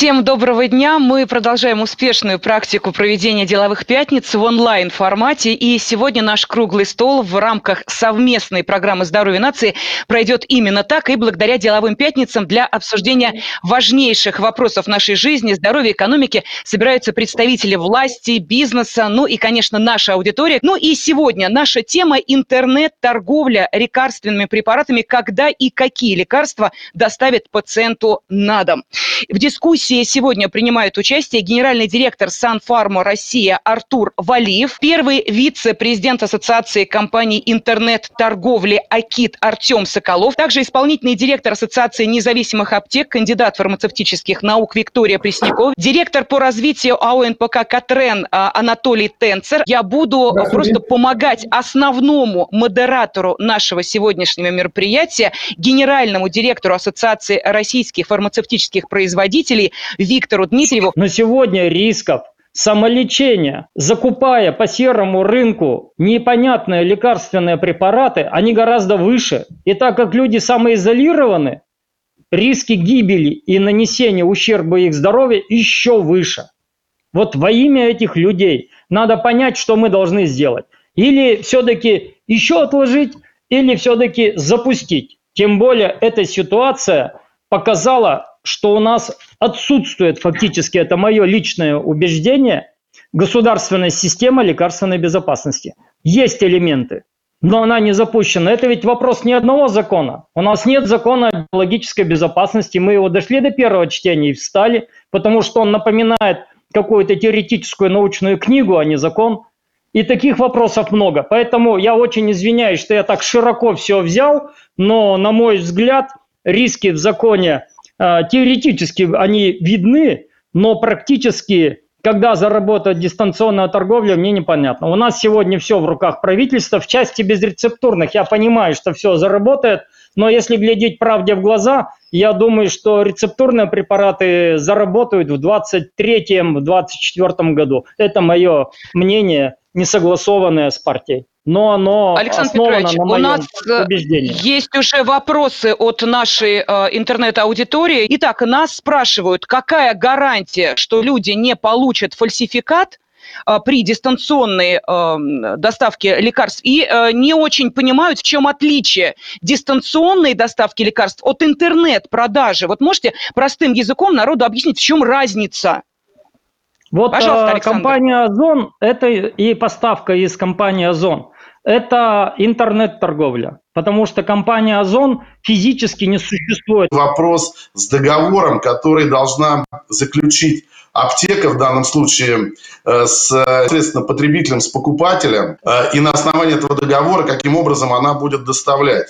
Всем доброго дня. Мы продолжаем успешную практику проведения деловых пятниц в онлайн-формате. И сегодня наш круглый стол в рамках совместной программы «Здоровье нации» пройдет именно так и благодаря деловым пятницам для обсуждения важнейших вопросов нашей жизни, здоровья, экономики собираются представители власти, бизнеса, ну и, конечно, наша аудитория. Ну и сегодня наша тема – интернет-торговля лекарственными препаратами, когда и какие лекарства доставят пациенту на дом. В дискуссии дискуссии сегодня принимает участие генеральный директор Санфарма Россия Артур Валиев, первый вице-президент Ассоциации компаний интернет-торговли АКИТ Артем Соколов, также исполнительный директор Ассоциации независимых аптек, кандидат фармацевтических наук Виктория Преснякова, директор по развитию АО НПК «Катрен» а, Анатолий Тенцер. Я буду просто помогать основному модератору нашего сегодняшнего мероприятия, генеральному директору Ассоциации российских фармацевтических производителей Виктору Дмитриеву. Но сегодня рисков самолечения, закупая по серому рынку непонятные лекарственные препараты, они гораздо выше. И так как люди самоизолированы, риски гибели и нанесения ущерба их здоровью еще выше. Вот во имя этих людей надо понять, что мы должны сделать. Или все-таки еще отложить, или все-таки запустить. Тем более эта ситуация показала, что у нас отсутствует фактически, это мое личное убеждение, государственная система лекарственной безопасности. Есть элементы, но она не запущена. Это ведь вопрос не одного закона. У нас нет закона о биологической безопасности. Мы его дошли до первого чтения и встали, потому что он напоминает какую-то теоретическую научную книгу, а не закон. И таких вопросов много. Поэтому я очень извиняюсь, что я так широко все взял, но, на мой взгляд, риски в законе теоретически они видны, но практически, когда заработает дистанционная торговля, мне непонятно. У нас сегодня все в руках правительства. В части безрецептурных я понимаю, что все заработает, но если глядеть правде в глаза, я думаю, что рецептурные препараты заработают в 2023-2024 году. Это мое мнение, не согласованное с партией но оно Александр Петрович, на у нас э, убеждении. есть уже вопросы от нашей э, интернет-аудитории. Итак, нас спрашивают, какая гарантия, что люди не получат фальсификат, э, при дистанционной э, доставке лекарств и э, не очень понимают, в чем отличие дистанционной доставки лекарств от интернет-продажи. Вот можете простым языком народу объяснить, в чем разница? Вот Пожалуйста, э, компания Озон, это и поставка из компании Озон, это интернет-торговля, потому что компания Озон физически не существует. Вопрос с договором, который должна заключить аптека в данном случае э, с, соответственно, потребителем, с покупателем, э, и на основании этого договора, каким образом она будет доставлять.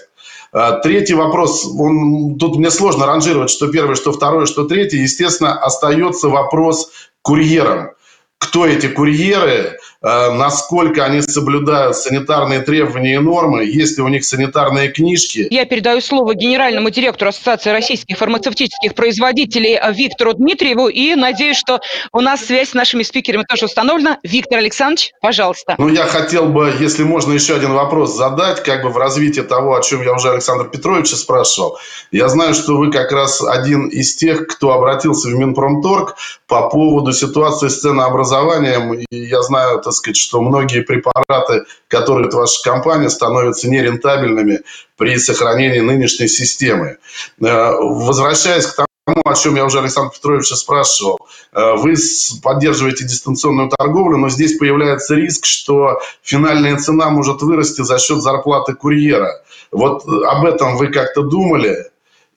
Третий вопрос, он, тут мне сложно ранжировать, что первое, что второе, что третье. Естественно, остается вопрос курьерам. Кто эти курьеры, Э, насколько они соблюдают санитарные требования и нормы, есть ли у них санитарные книжки. Я передаю слово генеральному директору Ассоциации российских фармацевтических производителей Виктору Дмитриеву и надеюсь, что у нас связь с нашими спикерами тоже установлена. Виктор Александрович, пожалуйста. Ну, я хотел бы, если можно, еще один вопрос задать, как бы в развитии того, о чем я уже Александр Петровича спрашивал. Я знаю, что вы как раз один из тех, кто обратился в Минпромторг по поводу ситуации с ценообразованием. Я знаю, так сказать, что многие препараты, которые от вашей компании, становятся нерентабельными при сохранении нынешней системы. Э, возвращаясь к тому, о чем я уже Александр Петровича спрашивал. Э, вы поддерживаете дистанционную торговлю, но здесь появляется риск, что финальная цена может вырасти за счет зарплаты курьера. Вот об этом вы как-то думали?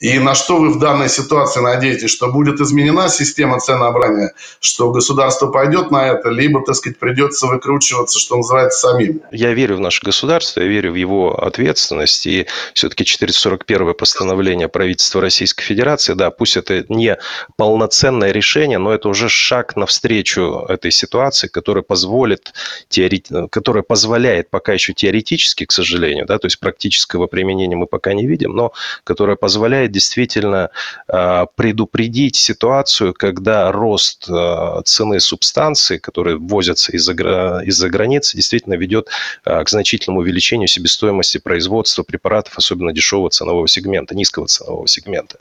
И на что вы в данной ситуации надеетесь, что будет изменена система ценообразования, что государство пойдет на это, либо, так сказать, придется выкручиваться, что называется, самим? Я верю в наше государство, я верю в его ответственность. И все-таки 441 постановление правительства Российской Федерации, да, пусть это не полноценное решение, но это уже шаг навстречу этой ситуации, которая позволит, теорет... которая позволяет пока еще теоретически, к сожалению, да, то есть практического применения мы пока не видим, но которая позволяет действительно э, предупредить ситуацию, когда рост э, цены субстанции, которые ввозятся из-за из границы, действительно ведет к значительному увеличению себестоимости производства препаратов, особенно дешевого ценового сегмента, низкого ценового сегмента.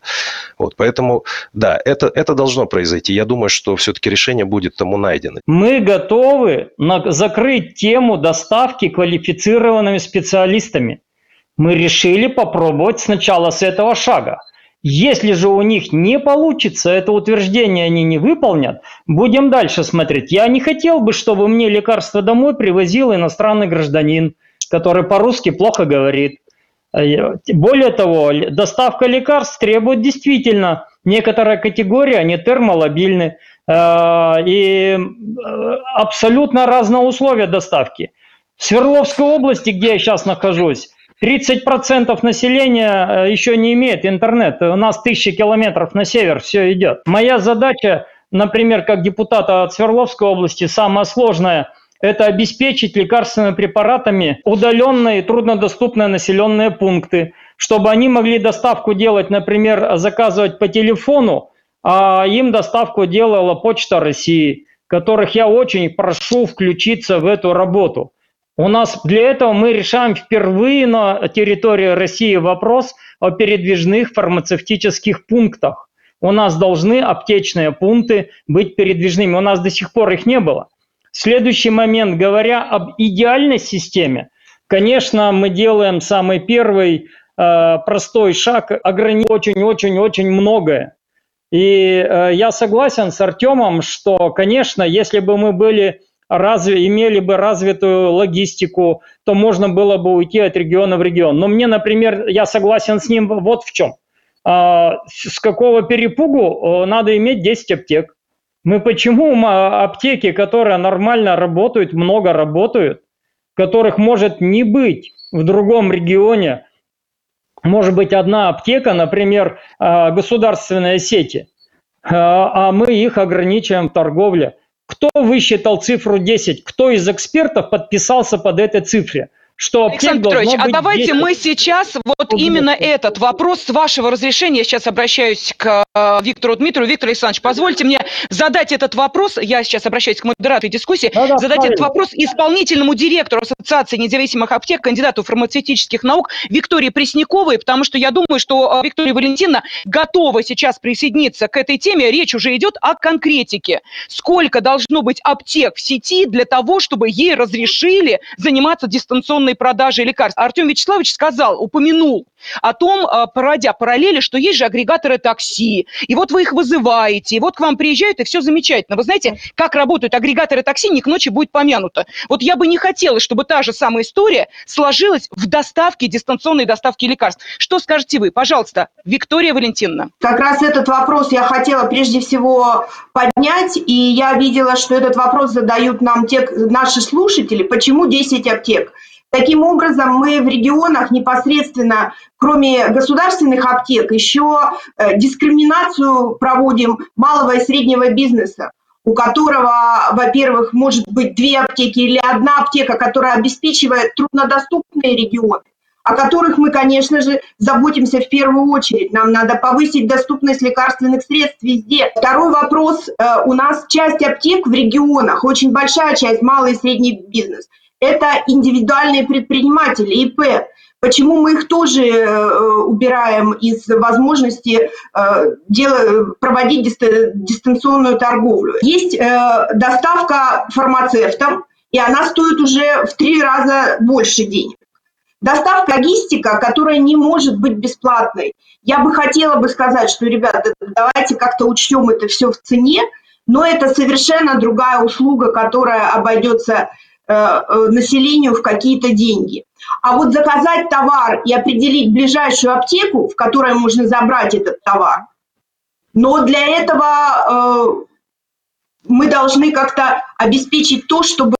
Вот, поэтому, да, это, это должно произойти. Я думаю, что все-таки решение будет тому найдено. Мы готовы на, закрыть тему доставки квалифицированными специалистами. Мы решили попробовать сначала с этого шага. Если же у них не получится, это утверждение они не выполнят, будем дальше смотреть. Я не хотел бы, чтобы мне лекарство домой привозил иностранный гражданин, который по-русски плохо говорит. Более того, доставка лекарств требует действительно некоторая категория, они термолобильны. Э, и э, абсолютно разные условия доставки. В Свердловской области, где я сейчас нахожусь, 30% населения э, еще не имеет интернета. У нас тысячи километров на север все идет. Моя задача, например, как депутата от Свердловской области, самая сложная – это обеспечить лекарственными препаратами удаленные и труднодоступные населенные пункты, чтобы они могли доставку делать, например, заказывать по телефону, а им доставку делала Почта России, которых я очень прошу включиться в эту работу. У нас для этого мы решаем впервые на территории России вопрос о передвижных фармацевтических пунктах. У нас должны аптечные пункты быть передвижными. У нас до сих пор их не было. Следующий момент, говоря об идеальной системе, конечно, мы делаем самый первый э, простой шаг, ограничить очень-очень-очень многое. И э, я согласен с Артемом, что, конечно, если бы мы были разве, имели бы развитую логистику, то можно было бы уйти от региона в регион. Но мне, например, я согласен с ним вот в чем. А, с какого перепугу надо иметь 10 аптек? Мы почему аптеки, которые нормально работают, много работают, которых может не быть в другом регионе, может быть одна аптека, например, а, государственные сети, а, а мы их ограничиваем в торговле. Кто высчитал цифру 10? Кто из экспертов подписался под этой цифре? Что Александр Петрович, а давайте 10... мы сейчас вот именно этот вопрос с вашего разрешения, я сейчас обращаюсь к э, Виктору Дмитрию. Виктор Александрович, позвольте мне задать этот вопрос, я сейчас обращаюсь к модератору дискуссии, да, да, задать правильно. этот вопрос исполнительному директору Ассоциации независимых аптек, кандидату фармацевтических наук Виктории Пресняковой, потому что я думаю, что э, Виктория Валентиновна готова сейчас присоединиться к этой теме. Речь уже идет о конкретике. Сколько должно быть аптек в сети для того, чтобы ей разрешили заниматься дистанционной свободной продажи лекарств. Артем Вячеславович сказал, упомянул о том, а, проводя параллели, что есть же агрегаторы такси, и вот вы их вызываете, и вот к вам приезжают, и все замечательно. Вы знаете, как работают агрегаторы такси, не к ночи будет помянуто. Вот я бы не хотела, чтобы та же самая история сложилась в доставке, дистанционной доставке лекарств. Что скажете вы? Пожалуйста, Виктория Валентиновна. Как раз этот вопрос я хотела прежде всего поднять, и я видела, что этот вопрос задают нам те наши слушатели. Почему 10 аптек? Таким образом, мы в регионах непосредственно, кроме государственных аптек, еще э, дискриминацию проводим малого и среднего бизнеса у которого, во-первых, может быть две аптеки или одна аптека, которая обеспечивает труднодоступные регионы, о которых мы, конечно же, заботимся в первую очередь. Нам надо повысить доступность лекарственных средств везде. Второй вопрос. Э, у нас часть аптек в регионах, очень большая часть, малый и средний бизнес – это индивидуальные предприниматели, ИП. Почему мы их тоже э, убираем из возможности э, проводить дистанционную торговлю? Есть э, доставка фармацевтам, и она стоит уже в три раза больше денег. Доставка логистика, которая не может быть бесплатной. Я бы хотела бы сказать, что, ребята, давайте как-то учтем это все в цене, но это совершенно другая услуга, которая обойдется населению в какие-то деньги. А вот заказать товар и определить ближайшую аптеку, в которой можно забрать этот товар, но для этого э, мы должны как-то обеспечить то, чтобы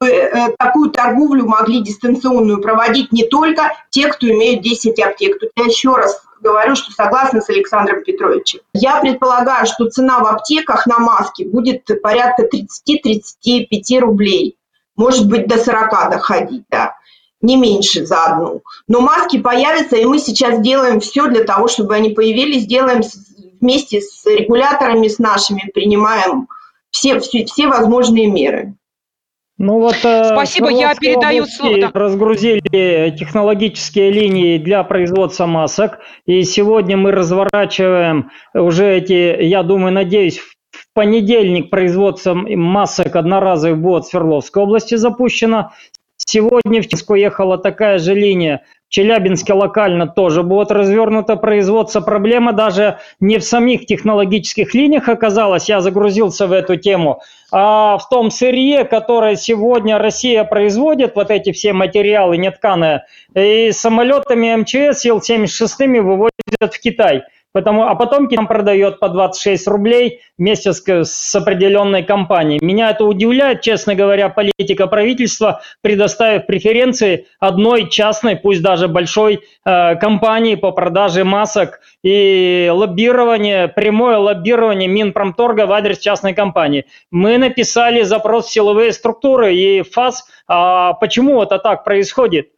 такую торговлю могли дистанционную проводить не только те, кто имеют 10 аптек. Тут я еще раз говорю, что согласна с Александром Петровичем. Я предполагаю, что цена в аптеках на маски будет порядка 30-35 рублей может быть, до 40 доходить, да. не меньше за одну. Но маски появятся, и мы сейчас делаем все для того, чтобы они появились, делаем вместе с регуляторами, с нашими, принимаем все, все, все возможные меры. Ну вот, э, Спасибо, я передаю слово. Да. Разгрузили технологические линии для производства масок, и сегодня мы разворачиваем уже эти, я думаю, надеюсь, в понедельник производство масок одноразовых будет в Свердловской области запущено. Сегодня в Ческу ехала такая же линия. В Челябинске локально тоже будет развернуто производство. Проблема даже не в самих технологических линиях оказалась, я загрузился в эту тему, а в том сырье, которое сегодня Россия производит, вот эти все материалы нетканые, и самолетами МЧС Ил-76 вывозят в Китай. Потому, а потом нам продает по 26 рублей вместе с, с определенной компанией. Меня это удивляет, честно говоря, политика правительства, предоставив преференции одной частной, пусть даже большой э, компании по продаже масок и лоббирование, прямое лоббирование Минпромторга в адрес частной компании. Мы написали запрос в силовые структуры и ФАС, а почему это так происходит?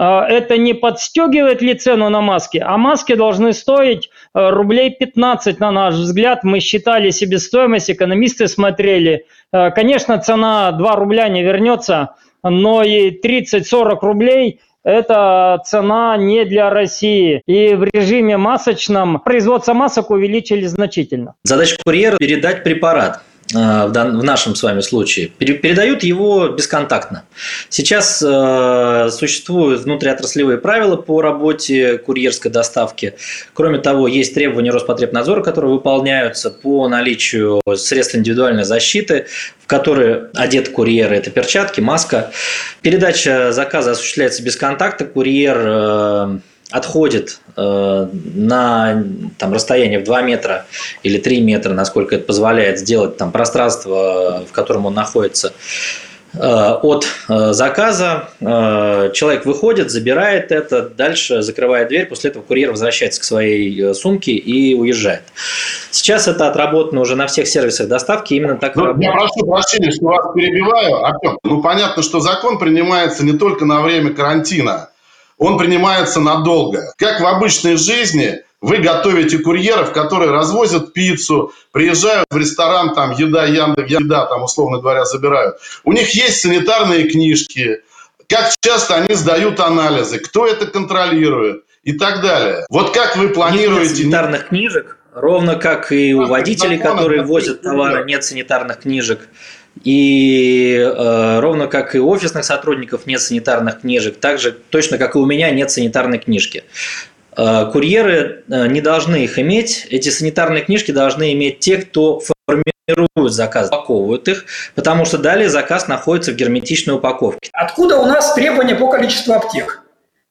А, это не подстегивает ли цену на маски, а маски должны стоить э, рублей 15, на наш взгляд. Мы считали себестоимость, экономисты смотрели. Э, конечно, цена 2 рубля не вернется, но и 30-40 рублей – это цена не для России. И в режиме масочном производство масок увеличили значительно. Задача курьера – передать препарат. Э, в нашем с вами случае, передают его бесконтактно. Сейчас э, существуют внутриотраслевые правила по работе курьерской доставки. Кроме того, есть требования Роспотребнадзора, которые выполняются по наличию средств индивидуальной защиты, в которые одет курьер, это перчатки, маска. Передача заказа осуществляется без контакта. Курьер э, отходит э, на там, расстояние в 2 метра или 3 метра, насколько это позволяет сделать там, пространство, в котором он находится, э, от э, заказа. Э, человек выходит, забирает это, дальше закрывает дверь, после этого курьер возвращается к своей э, сумке и уезжает. Сейчас это отработано уже на всех сервисах доставки, именно так ну. Я прошу прощения, что вас перебиваю. Артем, ну понятно, что закон принимается не только на время карантина, он принимается надолго. Как в обычной жизни, вы готовите курьеров, которые развозят пиццу, приезжают в ресторан, там еда, Яндекс, еда, там, условно говоря, забирают. У них есть санитарные книжки, как часто они сдают анализы, кто это контролирует и так далее. Вот как вы планируете... Нет санитарных книжек, ровно как и у водителей, которые возят товары, нет санитарных книжек. И э, ровно как и у офисных сотрудников нет санитарных книжек, так же точно как и у меня нет санитарной книжки. Э, курьеры э, не должны их иметь. Эти санитарные книжки должны иметь те, кто формирует заказ, упаковывают их, потому что далее заказ находится в герметичной упаковке. Откуда у нас требования по количеству аптек?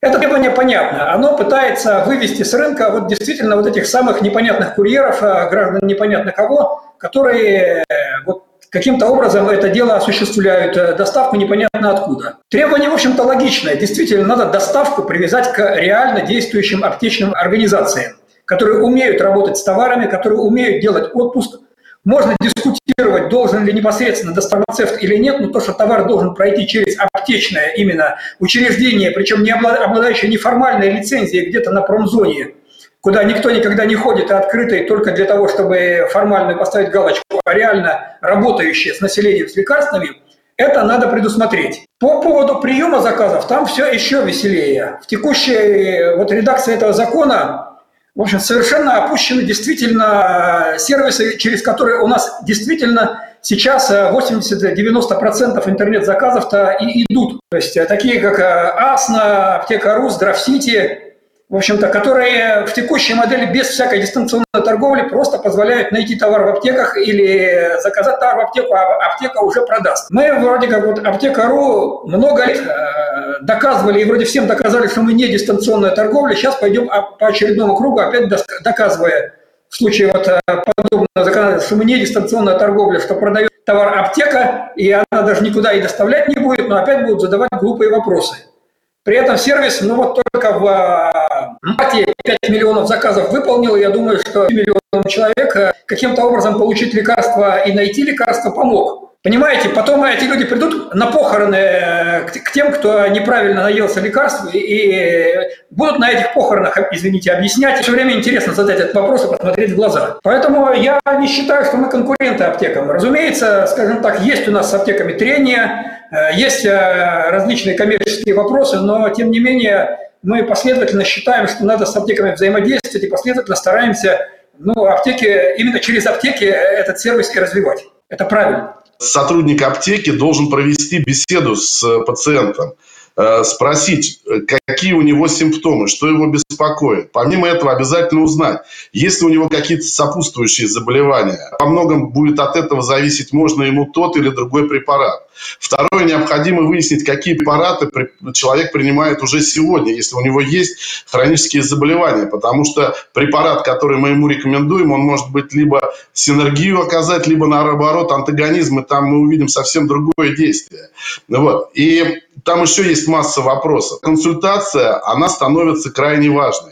Это требование понятно. Оно пытается вывести с рынка вот действительно вот этих самых непонятных курьеров, э, граждан непонятно кого, которые вот каким-то образом это дело осуществляют, э, доставку непонятно откуда. Требование, в общем-то, логичное. Действительно, надо доставку привязать к реально действующим аптечным организациям, которые умеют работать с товарами, которые умеют делать отпуск. Можно дискутировать, должен ли непосредственно доставцев или нет, но то, что товар должен пройти через аптечное именно учреждение, причем не обладающее неформальной лицензией где-то на промзоне, куда никто никогда не ходит, и открытый только для того, чтобы формально поставить галочку, а реально работающие с населением, с лекарствами, это надо предусмотреть. По поводу приема заказов, там все еще веселее. В текущей вот редакции этого закона, в общем, совершенно опущены действительно сервисы, через которые у нас действительно сейчас 80-90% интернет-заказов-то и идут. То есть такие как Асна, Аптека.ру, Здравсити, в общем-то, которые в текущей модели без всякой дистанционной торговли просто позволяют найти товар в аптеках или заказать товар в аптеку, а аптека уже продаст. Мы вроде как вот аптека.ру много лет э, доказывали и вроде всем доказали, что мы не дистанционная торговля. Сейчас пойдем по очередному кругу, опять доказывая в случае вот э, подобного законодательства, что мы не дистанционная торговля, что продает товар аптека, и она даже никуда и доставлять не будет, но опять будут задавать глупые вопросы. При этом сервис, ну вот только в а, марте 5 миллионов заказов выполнил. Я думаю, что миллионам человек э, каким-то образом получить лекарство и найти лекарство помог. Понимаете, потом эти люди придут на похороны э, к тем, кто неправильно наелся лекарств, и будут на этих похоронах, извините, объяснять. Все время интересно задать этот вопрос и посмотреть в глаза. Поэтому я не считаю, что мы конкуренты аптекам. Разумеется, скажем так, есть у нас с аптеками трения, э, есть э, различные коммерческие вопросы, но тем не менее мы последовательно считаем, что надо с аптеками взаимодействовать и последовательно стараемся ну, аптеки, именно через аптеки этот сервис и развивать. Это правильно сотрудник аптеки должен провести беседу с э, пациентом, спросить, э, какие у него симптомы, что его беспокоит. Помимо этого обязательно узнать, есть ли у него какие-то сопутствующие заболевания. Во многом будет от этого зависеть, можно ему тот или другой препарат. Второе, необходимо выяснить, какие препараты человек принимает уже сегодня, если у него есть хронические заболевания. Потому что препарат, который мы ему рекомендуем, он может быть либо синергию оказать, либо наоборот антагонизм, и там мы увидим совсем другое действие. Вот. И там еще есть масса вопросов. Консультация, она становится крайне важной.